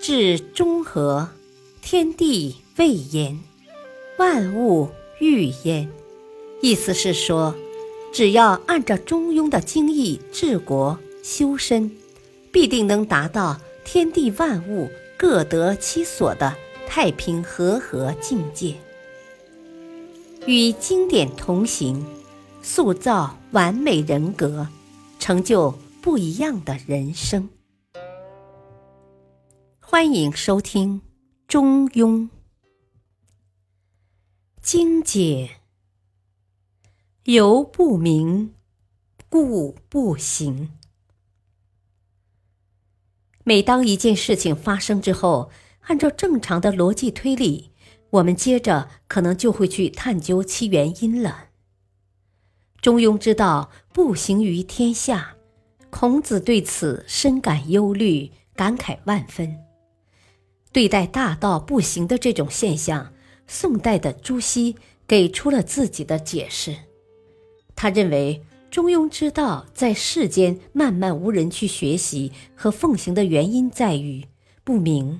至中和，天地未焉，万物欲焉。意思是说，只要按照中庸的经义治国修身，必定能达到天地万物各得其所的太平和合境界。与经典同行，塑造完美人格，成就不一样的人生。欢迎收听《中庸》精解，由不明，故不行。每当一件事情发生之后，按照正常的逻辑推理，我们接着可能就会去探究其原因了。中庸之道不行于天下，孔子对此深感忧虑，感慨万分。对待大道不行的这种现象，宋代的朱熹给出了自己的解释。他认为中庸之道在世间慢慢无人去学习和奉行的原因在于不明，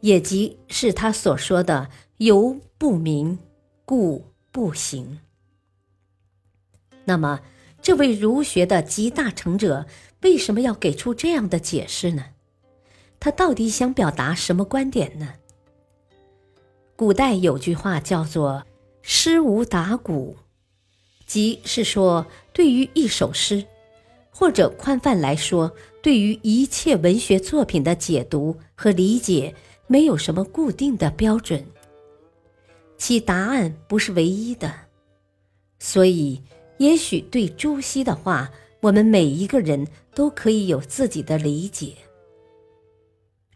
也即是他所说的“由不明，故不行”。那么，这位儒学的集大成者为什么要给出这样的解释呢？他到底想表达什么观点呢？古代有句话叫做“诗无达古”，即是说，对于一首诗，或者宽泛来说，对于一切文学作品的解读和理解，没有什么固定的标准，其答案不是唯一的。所以，也许对朱熹的话，我们每一个人都可以有自己的理解。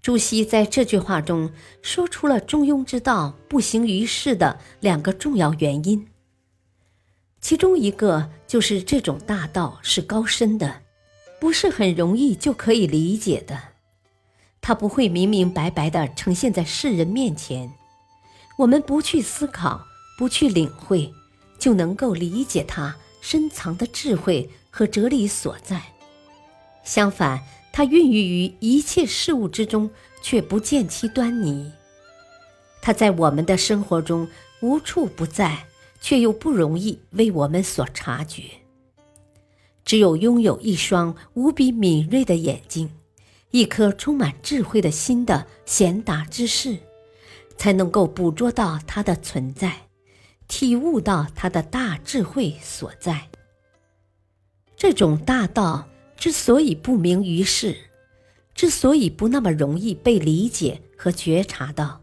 朱熹在这句话中说出了中庸之道不行于世的两个重要原因，其中一个就是这种大道是高深的，不是很容易就可以理解的，它不会明明白白的呈现在世人面前，我们不去思考，不去领会，就能够理解它深藏的智慧和哲理所在。相反。它孕育于一切事物之中，却不见其端倪。它在我们的生活中无处不在，却又不容易为我们所察觉。只有拥有一双无比敏锐的眼睛，一颗充满智慧的心的贤达之士，才能够捕捉到它的存在，体悟到它的大智慧所在。这种大道。之所以不明于世，之所以不那么容易被理解和觉察到，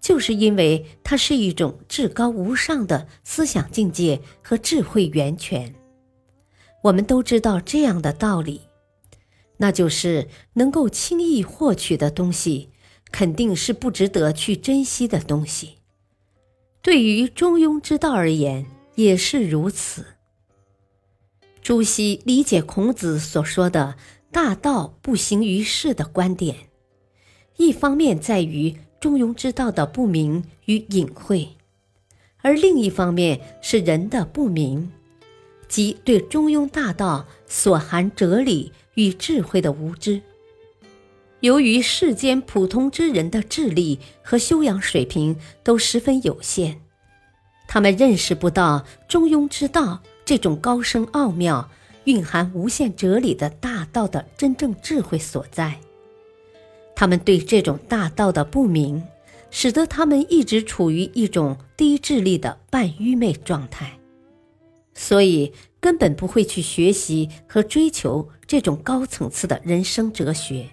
就是因为它是一种至高无上的思想境界和智慧源泉。我们都知道这样的道理，那就是能够轻易获取的东西，肯定是不值得去珍惜的东西。对于中庸之道而言，也是如此。朱熹理解孔子所说的“大道不行于世”的观点，一方面在于中庸之道的不明与隐晦，而另一方面是人的不明，即对中庸大道所含哲理与智慧的无知。由于世间普通之人的智力和修养水平都十分有限，他们认识不到中庸之道。这种高深奥妙、蕴含无限哲理的大道的真正智慧所在，他们对这种大道的不明，使得他们一直处于一种低智力的半愚昧状态，所以根本不会去学习和追求这种高层次的人生哲学。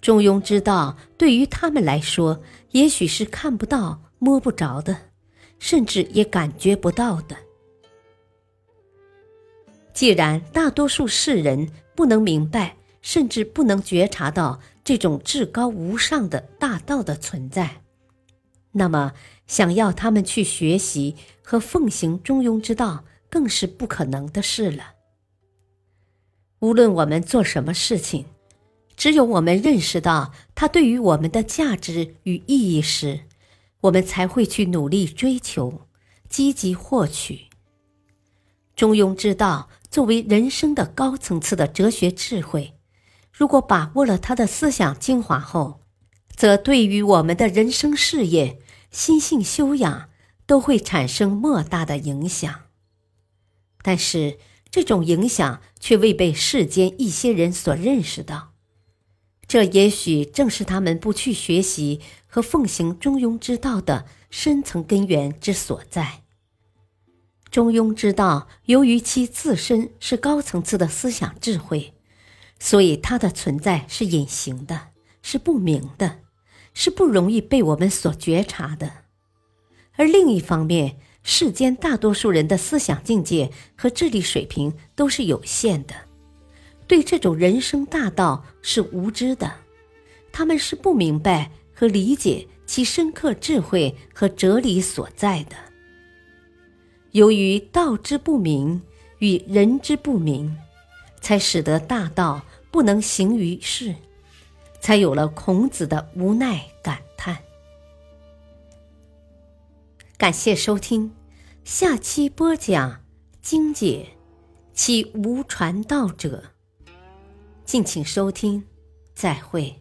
中庸之道对于他们来说，也许是看不到、摸不着的，甚至也感觉不到的。既然大多数世人不能明白，甚至不能觉察到这种至高无上的大道的存在，那么想要他们去学习和奉行中庸之道，更是不可能的事了。无论我们做什么事情，只有我们认识到它对于我们的价值与意义时，我们才会去努力追求，积极获取中庸之道。作为人生的高层次的哲学智慧，如果把握了他的思想精华后，则对于我们的人生事业、心性修养都会产生莫大的影响。但是，这种影响却未被世间一些人所认识到，这也许正是他们不去学习和奉行中庸之道的深层根源之所在。中庸之道由于其自身是高层次的思想智慧，所以它的存在是隐形的，是不明的，是不容易被我们所觉察的。而另一方面，世间大多数人的思想境界和智力水平都是有限的，对这种人生大道是无知的，他们是不明白和理解其深刻智慧和哲理所在的。由于道之不明与人之不明，才使得大道不能行于世，才有了孔子的无奈感叹。感谢收听，下期播讲精解其无传道者。敬请收听，再会。